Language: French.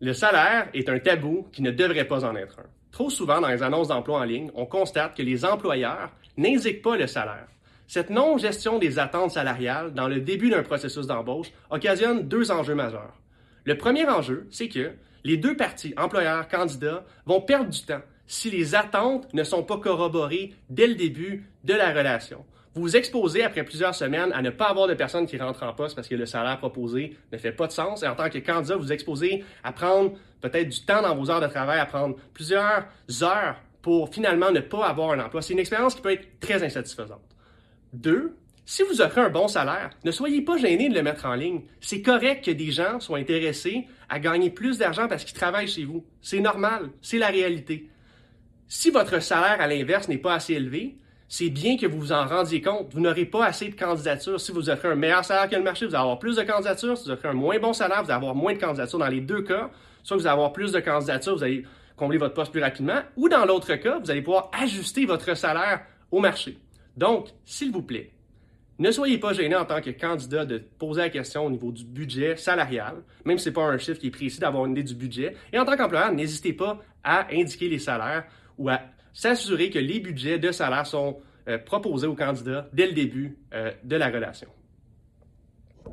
Le salaire est un tabou qui ne devrait pas en être un. Trop souvent, dans les annonces d'emploi en ligne, on constate que les employeurs n'indiquent pas le salaire. Cette non-gestion des attentes salariales dans le début d'un processus d'embauche occasionne deux enjeux majeurs. Le premier enjeu, c'est que les deux parties, employeurs, candidats, vont perdre du temps si les attentes ne sont pas corroborées dès le début de la relation. Vous vous exposez après plusieurs semaines à ne pas avoir de personnes qui rentrent en poste parce que le salaire proposé ne fait pas de sens. Et en tant que candidat, vous vous exposez à prendre peut-être du temps dans vos heures de travail, à prendre plusieurs heures pour finalement ne pas avoir un emploi. C'est une expérience qui peut être très insatisfaisante. Deux, si vous offrez un bon salaire, ne soyez pas gêné de le mettre en ligne. C'est correct que des gens soient intéressés à gagner plus d'argent parce qu'ils travaillent chez vous. C'est normal, c'est la réalité. Si votre salaire, à l'inverse, n'est pas assez élevé, c'est bien que vous vous en rendiez compte. Vous n'aurez pas assez de candidatures. Si vous offrez un meilleur salaire que le marché, vous allez avoir plus de candidatures. Si vous offrez un moins bon salaire, vous allez avoir moins de candidatures. Dans les deux cas, soit vous allez avoir plus de candidatures, vous allez combler votre poste plus rapidement, ou dans l'autre cas, vous allez pouvoir ajuster votre salaire au marché. Donc, s'il vous plaît, ne soyez pas gêné en tant que candidat de poser la question au niveau du budget salarial, même si ce n'est pas un chiffre qui est précis d'avoir une idée du budget. Et en tant qu'employeur, n'hésitez pas à indiquer les salaires ou à s'assurer que les budgets de salaire sont euh, proposés aux candidats dès le début euh, de la relation.